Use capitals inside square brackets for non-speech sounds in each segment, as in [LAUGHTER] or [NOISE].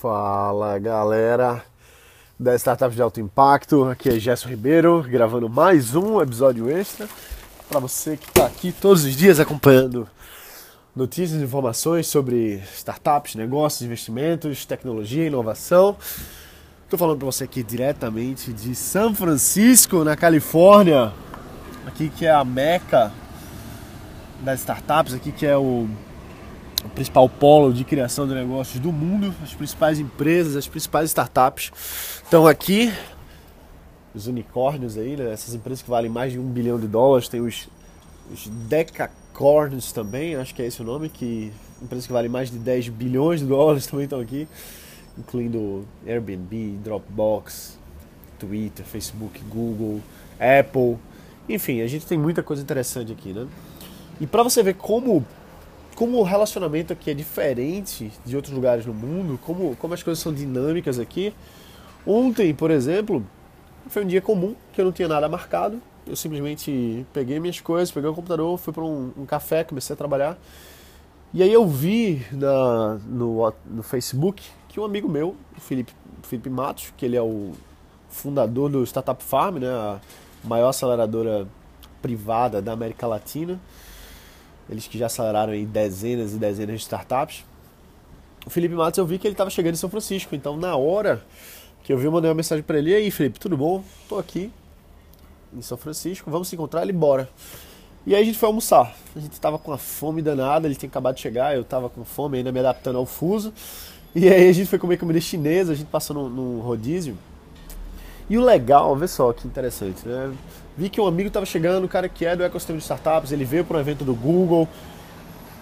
Fala galera da Startup de Alto Impacto, aqui é Gerson Ribeiro gravando mais um episódio extra para você que está aqui todos os dias acompanhando notícias e informações sobre startups, negócios, investimentos, tecnologia, inovação. Estou falando para você aqui diretamente de São Francisco, na Califórnia, aqui que é a meca das startups, aqui que é o o principal polo de criação de negócios do mundo, as principais empresas, as principais startups estão aqui. Os unicórnios aí, né? essas empresas que valem mais de um bilhão de dólares, tem os, os decacorns também, acho que é esse o nome, que empresas que valem mais de 10 bilhões de dólares [LAUGHS] também estão aqui, incluindo Airbnb, Dropbox, Twitter, Facebook, Google, Apple, enfim, a gente tem muita coisa interessante aqui, né? E para você ver como como o relacionamento aqui é diferente de outros lugares no mundo, como, como as coisas são dinâmicas aqui. Ontem, por exemplo, foi um dia comum, que eu não tinha nada marcado. Eu simplesmente peguei minhas coisas, peguei o computador, fui para um, um, café, comecei a trabalhar. E aí eu vi na, no, no Facebook que um amigo meu, o Felipe, Felipe Matos, que ele é o fundador do Startup Farm, né, a maior aceleradora privada da América Latina, eles que já aceleraram em dezenas e dezenas de startups. O Felipe Matos eu vi que ele estava chegando em São Francisco, então na hora que eu vi, eu mandei uma mensagem para ele: E aí, Felipe, tudo bom? Tô aqui em São Francisco, vamos se encontrar? Ele bora. E aí a gente foi almoçar. A gente tava com uma fome danada, ele tinha acabado de chegar, eu tava com fome, ainda me adaptando ao fuso. E aí a gente foi comer comida chinesa, a gente passou num rodízio. E o legal, vê só que interessante, né? Vi que um amigo estava chegando, um cara que é do ecossistema de startups, ele veio para um evento do Google.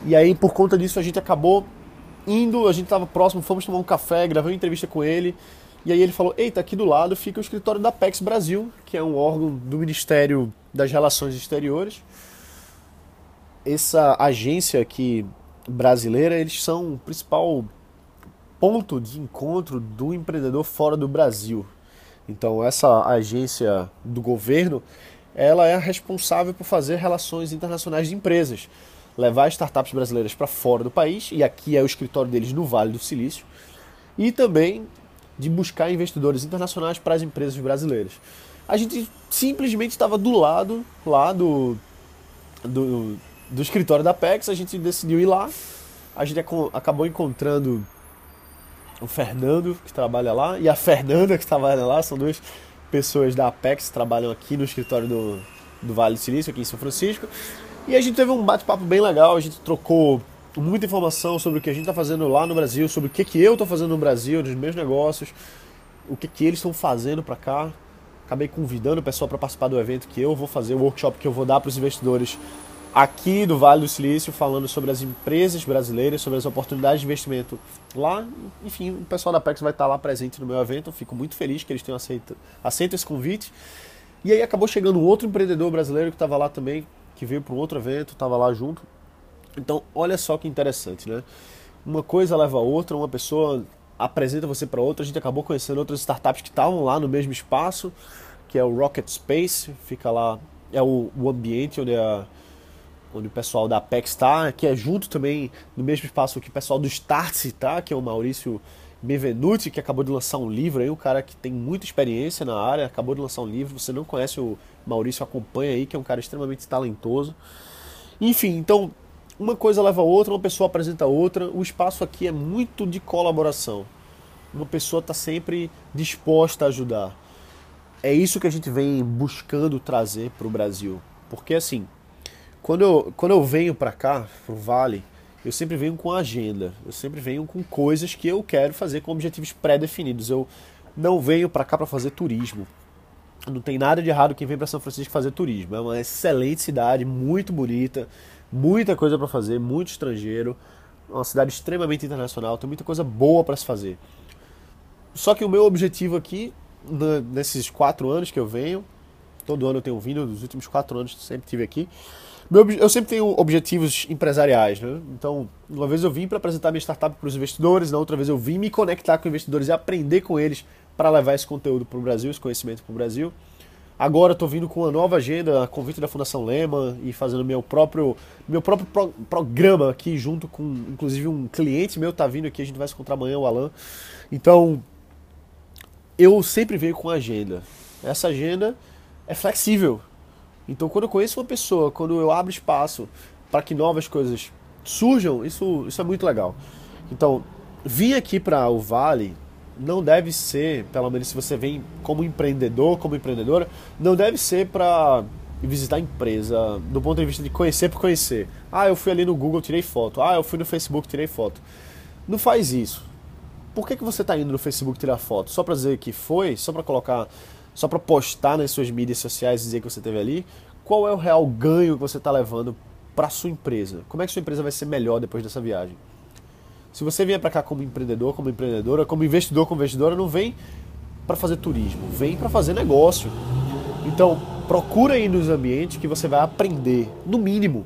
E aí, por conta disso, a gente acabou indo, a gente estava próximo, fomos tomar um café, gravei uma entrevista com ele. E aí ele falou: Eita, aqui do lado fica o escritório da PEX Brasil, que é um órgão do Ministério das Relações Exteriores. Essa agência aqui brasileira, eles são o principal ponto de encontro do empreendedor fora do Brasil. Então essa agência do governo, ela é a responsável por fazer relações internacionais de empresas, levar startups brasileiras para fora do país, e aqui é o escritório deles no Vale do Silício, e também de buscar investidores internacionais para as empresas brasileiras. A gente simplesmente estava do lado lá do, do, do escritório da PEX, a gente decidiu ir lá, a gente acabou encontrando o Fernando, que trabalha lá, e a Fernanda, que trabalha lá, são duas pessoas da Apex que trabalham aqui no escritório do, do Vale do Silício, aqui em São Francisco. E a gente teve um bate-papo bem legal, a gente trocou muita informação sobre o que a gente está fazendo lá no Brasil, sobre o que, que eu estou fazendo no Brasil, nos meus negócios, o que, que eles estão fazendo para cá. Acabei convidando o pessoal para participar do evento que eu vou fazer, o workshop que eu vou dar para os investidores aqui do Vale do Silício, falando sobre as empresas brasileiras, sobre as oportunidades de investimento lá. Enfim, o pessoal da PEX vai estar lá presente no meu evento. Eu fico muito feliz que eles tenham aceito, aceito esse convite. E aí acabou chegando outro empreendedor brasileiro que estava lá também, que veio para um outro evento, estava lá junto. Então, olha só que interessante, né? Uma coisa leva a outra, uma pessoa apresenta você para outra. A gente acabou conhecendo outras startups que estavam lá no mesmo espaço, que é o Rocket Space, fica lá, é o, o ambiente onde a onde o pessoal da Apex está, que é junto também no mesmo espaço que o pessoal do Startse está, que é o Maurício Benvenuti, que acabou de lançar um livro aí, um cara que tem muita experiência na área, acabou de lançar um livro. Você não conhece o Maurício, acompanha aí, que é um cara extremamente talentoso. Enfim, então uma coisa leva a outra, uma pessoa apresenta a outra. O espaço aqui é muito de colaboração. Uma pessoa está sempre disposta a ajudar. É isso que a gente vem buscando trazer para o Brasil. Porque assim, quando eu, quando eu venho para cá, pro Vale, eu sempre venho com agenda. Eu sempre venho com coisas que eu quero fazer com objetivos pré-definidos. Eu não venho para cá para fazer turismo. Não tem nada de errado quem vem para São Francisco fazer turismo. É uma excelente cidade, muito bonita, muita coisa para fazer, muito estrangeiro, uma cidade extremamente internacional, tem muita coisa boa para se fazer. Só que o meu objetivo aqui, nesses quatro anos que eu venho, todo ano eu tenho vindo, nos últimos quatro anos sempre tive aqui, meu, eu sempre tenho objetivos empresariais, né? Então, uma vez eu vim para apresentar minha startup para os investidores, na outra vez eu vim me conectar com investidores e aprender com eles para levar esse conteúdo para o Brasil, esse conhecimento para o Brasil. Agora estou vindo com uma nova agenda, a convite da Fundação Lema e fazendo meu próprio meu próprio pro, programa aqui junto com inclusive um cliente meu tá vindo aqui, a gente vai se encontrar amanhã o Alan. Então, eu sempre venho com agenda. Essa agenda é flexível. Então, quando eu conheço uma pessoa, quando eu abro espaço para que novas coisas surjam, isso isso é muito legal. Então, vir aqui para o Vale não deve ser, pelo menos se você vem como empreendedor, como empreendedora, não deve ser para visitar a empresa do ponto de vista de conhecer por conhecer. Ah, eu fui ali no Google, tirei foto. Ah, eu fui no Facebook, tirei foto. Não faz isso. Por que, que você está indo no Facebook tirar foto? Só para dizer que foi? Só para colocar, só para postar nas suas mídias sociais e dizer que você esteve ali? Qual é o real ganho que você está levando para sua empresa? Como é que sua empresa vai ser melhor depois dessa viagem? Se você vier para cá como empreendedor, como empreendedora, como investidor, como investidora, não vem para fazer turismo, vem para fazer negócio. Então, procura aí nos ambientes que você vai aprender, no mínimo,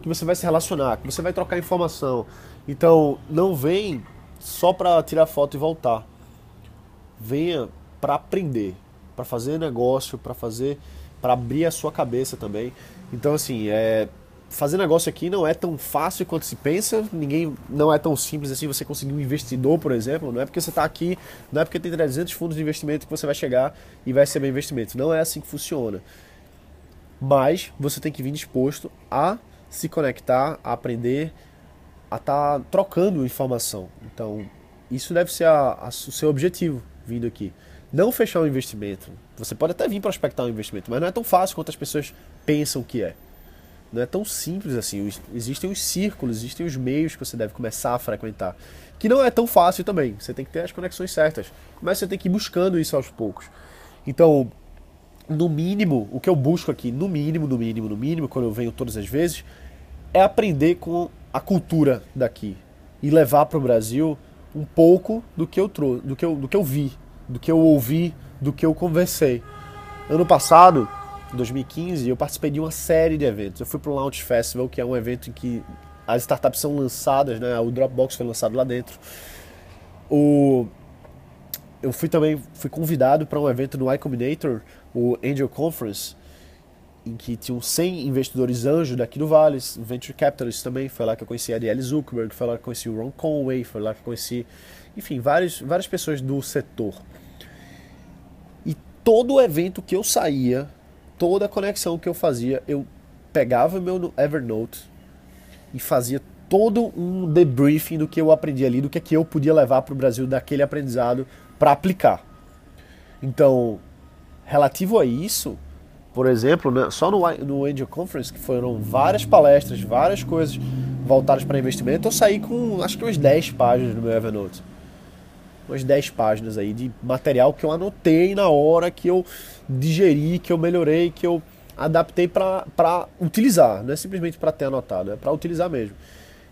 que você vai se relacionar, que você vai trocar informação. Então, não vem só para tirar foto e voltar. Venha para aprender, para fazer negócio, para fazer, para abrir a sua cabeça também. Então, assim, é fazer negócio aqui não é tão fácil quanto se pensa, ninguém não é tão simples assim você conseguir um investidor, por exemplo, não é porque você está aqui, não é porque tem 300 fundos de investimento que você vai chegar e vai bem investimento, não é assim que funciona. Mas você tem que vir disposto a se conectar, a aprender, a estar tá trocando informação. Então, isso deve ser a, a, o seu objetivo vindo aqui. Não fechar um investimento. Você pode até vir prospectar um investimento, mas não é tão fácil quanto as pessoas pensam que é. Não é tão simples assim. Existem os círculos, existem os meios que você deve começar a frequentar. Que não é tão fácil também. Você tem que ter as conexões certas. Mas você tem que ir buscando isso aos poucos. Então, no mínimo, o que eu busco aqui, no mínimo, no mínimo, no mínimo, quando eu venho todas as vezes, é aprender com a cultura daqui e levar para o Brasil um pouco do que eu do que eu, do que eu vi, do que eu ouvi, do que eu conversei. Ano passado, em 2015, eu participei de uma série de eventos. Eu fui para o Launch Festival, que é um evento em que as startups são lançadas, né? O Dropbox foi lançado lá dentro. O... Eu fui também fui convidado para um evento no Y Combinator, o Angel Conference, em que tinham 100 investidores anjos daqui do Vale, Venture Capitalists também. Foi lá que eu conheci a Arielle Zuckerberg, foi lá que eu conheci o Ron Conway, foi lá que eu conheci, enfim, várias, várias pessoas do setor. E todo evento que eu saía, toda conexão que eu fazia, eu pegava meu Evernote e fazia todo um debriefing do que eu aprendi ali, do que, é que eu podia levar para o Brasil daquele aprendizado para aplicar. Então, relativo a isso, por exemplo, né, só no, no Angel Conference, que foram várias palestras, várias coisas voltadas para investimento, eu saí com acho que umas 10 páginas no meu Evernote umas 10 páginas aí de material que eu anotei na hora que eu digeri, que eu melhorei, que eu adaptei para utilizar, não é simplesmente para ter anotado, é para utilizar mesmo.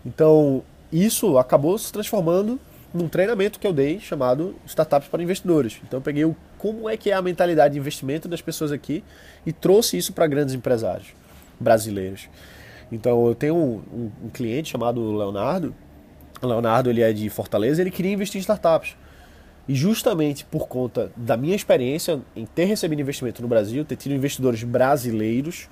Então, isso acabou se transformando num treinamento que eu dei chamado Startups para Investidores. Então, eu peguei o, como é que é a mentalidade de investimento das pessoas aqui e trouxe isso para grandes empresários brasileiros. Então, eu tenho um, um, um cliente chamado Leonardo. Leonardo ele é de Fortaleza, ele queria investir em startups. E justamente por conta da minha experiência em ter recebido investimento no Brasil, ter tido investidores brasileiros,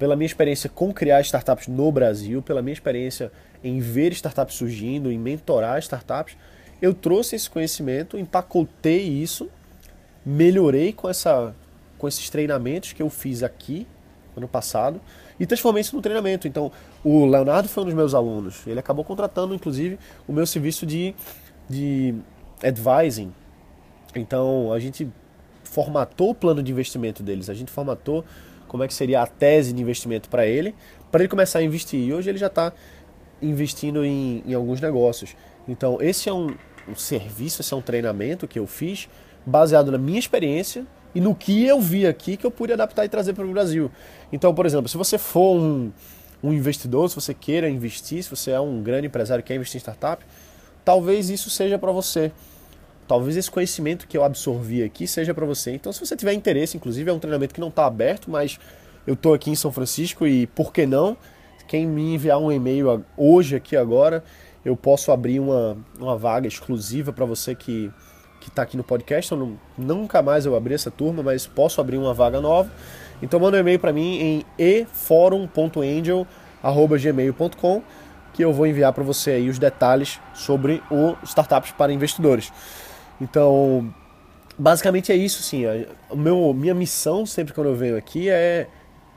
pela minha experiência com criar startups no Brasil, pela minha experiência em ver startups surgindo, em mentorar startups, eu trouxe esse conhecimento, empacotei isso, melhorei com, essa, com esses treinamentos que eu fiz aqui ano passado e transformei isso no treinamento. Então, o Leonardo foi um dos meus alunos. Ele acabou contratando, inclusive, o meu serviço de, de advising. Então a gente formatou o plano de investimento deles, a gente formatou como é que seria a tese de investimento para ele, para ele começar a investir. E hoje ele já está investindo em, em, alguns negócios. Então esse é um, um serviço, esse é um treinamento que eu fiz baseado na minha experiência e no que eu vi aqui que eu pude adaptar e trazer para o Brasil. Então, por exemplo, se você for um, um investidor, se você queira investir, se você é um grande empresário que quer investir em startup, talvez isso seja para você talvez esse conhecimento que eu absorvi aqui seja para você. Então, se você tiver interesse, inclusive é um treinamento que não está aberto, mas eu estou aqui em São Francisco e por que não? Quem me enviar um e-mail hoje aqui agora, eu posso abrir uma, uma vaga exclusiva para você que que está aqui no podcast. Eu nunca mais eu abri essa turma, mas posso abrir uma vaga nova. Então manda um e-mail para mim em eforum.angel@gmail.com que eu vou enviar para você aí os detalhes sobre o startups para investidores. Então, basicamente é isso, sim. Meu, minha missão sempre quando eu venho aqui é,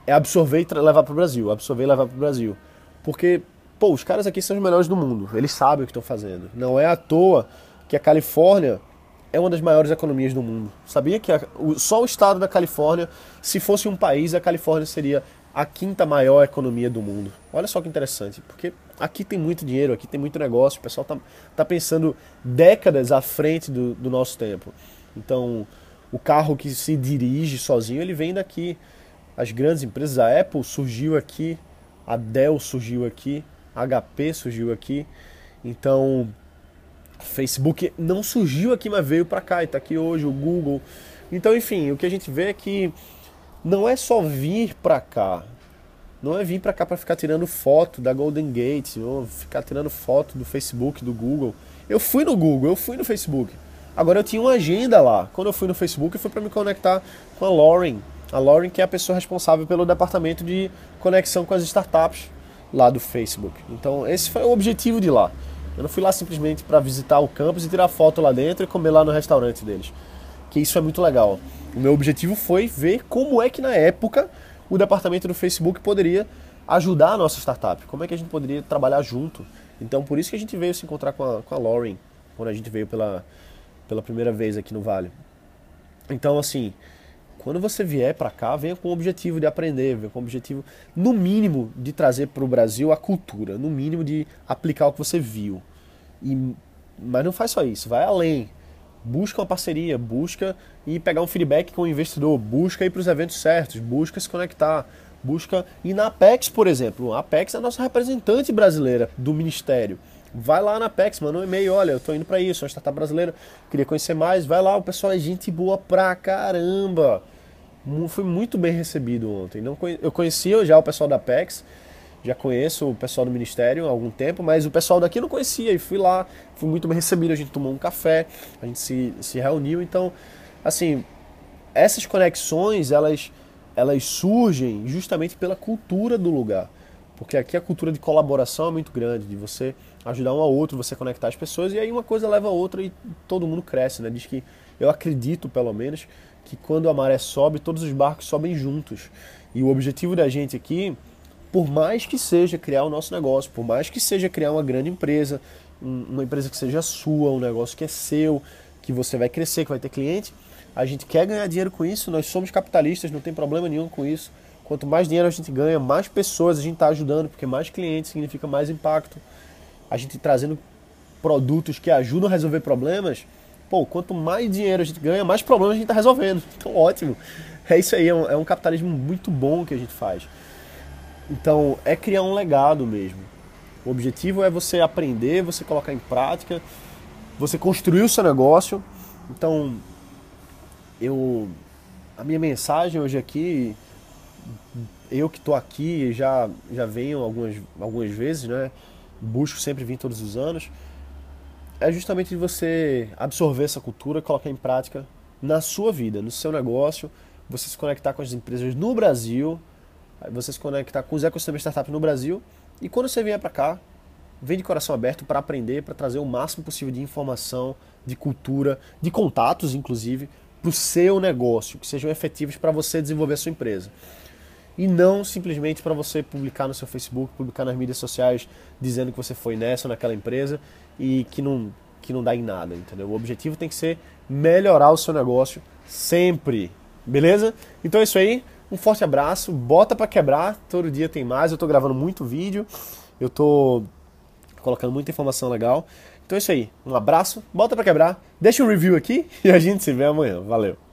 é absorver e levar para o Brasil, absorver e levar para o Brasil, porque pô, os caras aqui são os melhores do mundo. Eles sabem o que estão fazendo. Não é à toa que a Califórnia é uma das maiores economias do mundo. Sabia que a, o, só o estado da Califórnia, se fosse um país, a Califórnia seria a quinta maior economia do mundo. Olha só que interessante, porque aqui tem muito dinheiro, aqui tem muito negócio, o pessoal tá, tá pensando décadas à frente do, do nosso tempo. Então, o carro que se dirige sozinho, ele vem daqui. As grandes empresas, a Apple surgiu aqui, a Dell surgiu aqui, a HP surgiu aqui. Então, Facebook não surgiu aqui, mas veio para cá e está aqui hoje, o Google. Então, enfim, o que a gente vê é que não é só vir para cá. Não é vir para cá para ficar tirando foto da Golden Gate, ou ficar tirando foto do Facebook, do Google. Eu fui no Google, eu fui no Facebook. Agora eu tinha uma agenda lá. Quando eu fui no Facebook, foi para me conectar com a Lauren. A Lauren que é a pessoa responsável pelo departamento de conexão com as startups lá do Facebook. Então esse foi o objetivo de lá. Eu não fui lá simplesmente para visitar o campus e tirar foto lá dentro e comer lá no restaurante deles. Que isso é muito legal. O meu objetivo foi ver como é que na época o departamento do Facebook poderia ajudar a nossa startup. Como é que a gente poderia trabalhar junto. Então por isso que a gente veio se encontrar com a, com a Lauren, quando a gente veio pela, pela primeira vez aqui no Vale. Então assim, quando você vier para cá, venha com o objetivo de aprender, venha com o objetivo, no mínimo, de trazer para o Brasil a cultura, no mínimo de aplicar o que você viu. E, mas não faz só isso, vai além. Busca uma parceria, busca e pegar um feedback com o investidor, busca ir para os eventos certos, busca se conectar, busca ir na Apex, por exemplo. A Apex é a nossa representante brasileira do Ministério. Vai lá na Apex, manda um e-mail, olha, eu tô indo para isso, uma startup brasileira, queria conhecer mais, vai lá, o pessoal é gente boa pra caramba fui muito bem recebido ontem. Não eu conhecia já o pessoal da PEX, já conheço o pessoal do Ministério há algum tempo, mas o pessoal daqui não conhecia e fui lá, fui muito bem recebido. A gente tomou um café, a gente se, se reuniu. Então, assim, essas conexões elas, elas surgem justamente pela cultura do lugar. Porque aqui a cultura de colaboração é muito grande, de você ajudar um ao outro, você conectar as pessoas, e aí uma coisa leva a outra e todo mundo cresce, né? Diz que eu acredito, pelo menos, que quando a maré sobe, todos os barcos sobem juntos. E o objetivo da gente aqui, por mais que seja criar o nosso negócio, por mais que seja criar uma grande empresa, uma empresa que seja sua, um negócio que é seu, que você vai crescer, que vai ter cliente, a gente quer ganhar dinheiro com isso, nós somos capitalistas, não tem problema nenhum com isso. Quanto mais dinheiro a gente ganha, mais pessoas a gente está ajudando, porque mais clientes significa mais impacto. A gente trazendo produtos que ajudam a resolver problemas, pô, quanto mais dinheiro a gente ganha, mais problemas a gente está resolvendo. [LAUGHS] Então, ótimo. É isso aí, é um, é um capitalismo muito bom que a gente faz. Então, é criar um legado mesmo. O objetivo é você aprender, você colocar em prática, você construir o seu negócio. Então, eu a minha mensagem hoje aqui, eu que estou aqui já já venho algumas algumas vezes, né? Busco sempre vir todos os anos é justamente de você absorver essa cultura, colocar em prática na sua vida, no seu negócio, você se conectar com as empresas no Brasil, você se conectar com os ecossistemas startup no Brasil, e quando você vier para cá, vem de coração aberto para aprender, para trazer o máximo possível de informação, de cultura, de contatos, inclusive, para o seu negócio, que sejam efetivos para você desenvolver a sua empresa. E não simplesmente para você publicar no seu Facebook, publicar nas mídias sociais dizendo que você foi nessa ou naquela empresa e que não, que não dá em nada, entendeu? O objetivo tem que ser melhorar o seu negócio sempre, beleza? Então é isso aí, um forte abraço, bota para quebrar, todo dia tem mais, eu tô gravando muito vídeo, eu tô colocando muita informação legal. Então é isso aí, um abraço, bota para quebrar, deixa um review aqui [LAUGHS] e a gente se vê amanhã. Valeu!